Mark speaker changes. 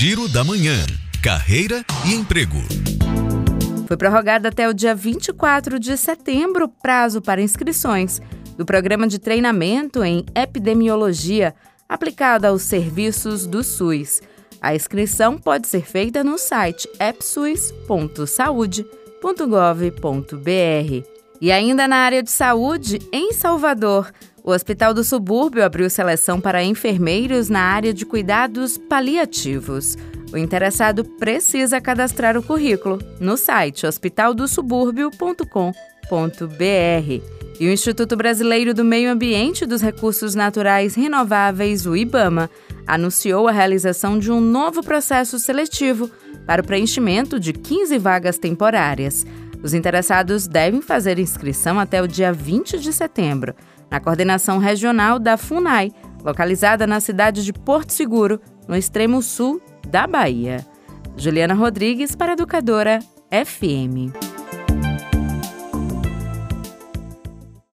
Speaker 1: Giro da Manhã. Carreira e emprego.
Speaker 2: Foi prorrogado até o dia 24 de setembro o prazo para inscrições do programa de treinamento em epidemiologia aplicado aos serviços do SUS. A inscrição pode ser feita no site epsus.saude.gov.br. E ainda na área de saúde, em Salvador, o Hospital do Subúrbio abriu seleção para enfermeiros na área de cuidados paliativos. O interessado precisa cadastrar o currículo no site hospitaldosubúrbio.com.br. E o Instituto Brasileiro do Meio Ambiente e dos Recursos Naturais Renováveis, o IBAMA, anunciou a realização de um novo processo seletivo para o preenchimento de 15 vagas temporárias. Os interessados devem fazer inscrição até o dia 20 de setembro, na coordenação regional da FUNAI, localizada na cidade de Porto Seguro, no extremo sul da Bahia. Juliana Rodrigues para Educadora FM.